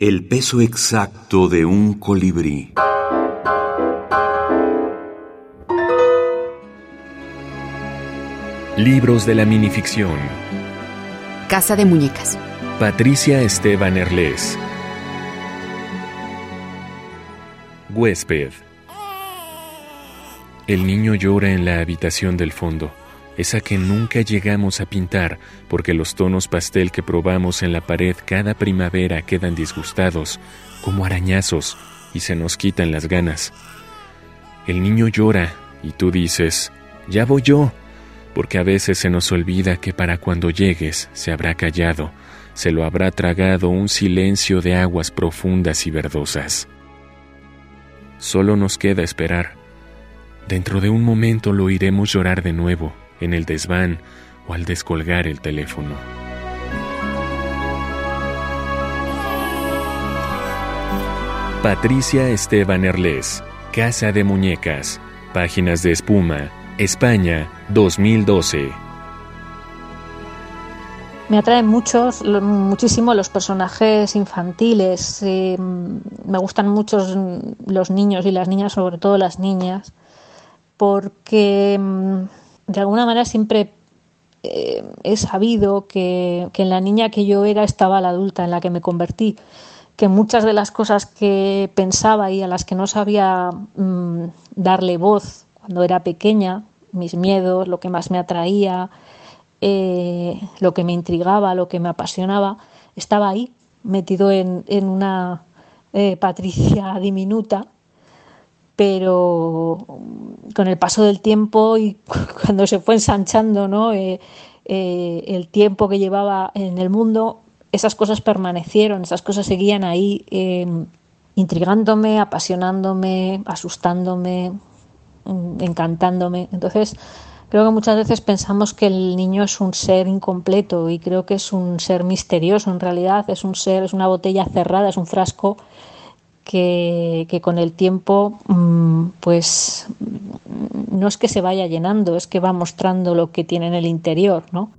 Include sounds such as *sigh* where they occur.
El peso exacto de un colibrí. Libros de la minificción. Casa de Muñecas. Patricia Esteban Erles. Huésped. El niño llora en la habitación del fondo, esa que nunca llegamos a pintar porque los tonos pastel que probamos en la pared cada primavera quedan disgustados, como arañazos, y se nos quitan las ganas. El niño llora y tú dices, ya voy yo, porque a veces se nos olvida que para cuando llegues se habrá callado, se lo habrá tragado un silencio de aguas profundas y verdosas. Solo nos queda esperar. Dentro de un momento lo oiremos llorar de nuevo, en el desván o al descolgar el teléfono. Patricia Esteban Erles, Casa de Muñecas, Páginas de Espuma, España, 2012. Me atraen muchos, muchísimo los personajes infantiles. Eh, me gustan mucho los niños y las niñas, sobre todo las niñas, porque mm, de alguna manera siempre eh, he sabido que, que en la niña que yo era estaba la adulta en la que me convertí que muchas de las cosas que pensaba y a las que no sabía mm, darle voz cuando era pequeña, mis miedos, lo que más me atraía, eh, lo que me intrigaba, lo que me apasionaba, estaba ahí, metido en, una eh, Patricia *laughs* diminuta, pero con el paso del tiempo y *laughs* cuando se fue ensanchando ¿no? Eh, el tiempo que llevaba en el mundo, esas cosas permanecieron, esas cosas seguían ahí em, intrigándome, apasionándome, asustándome, mm, encantándome. Entonces, creo que muchas veces pensamos que el niño es un ser incompleto y creo que es un ser misterioso en realidad, es un ser, es una botella cerrada, es un frasco que, con el tiempo mm, pues no es que se vaya llenando, es que va mostrando lo que tiene en el interior, ¿no?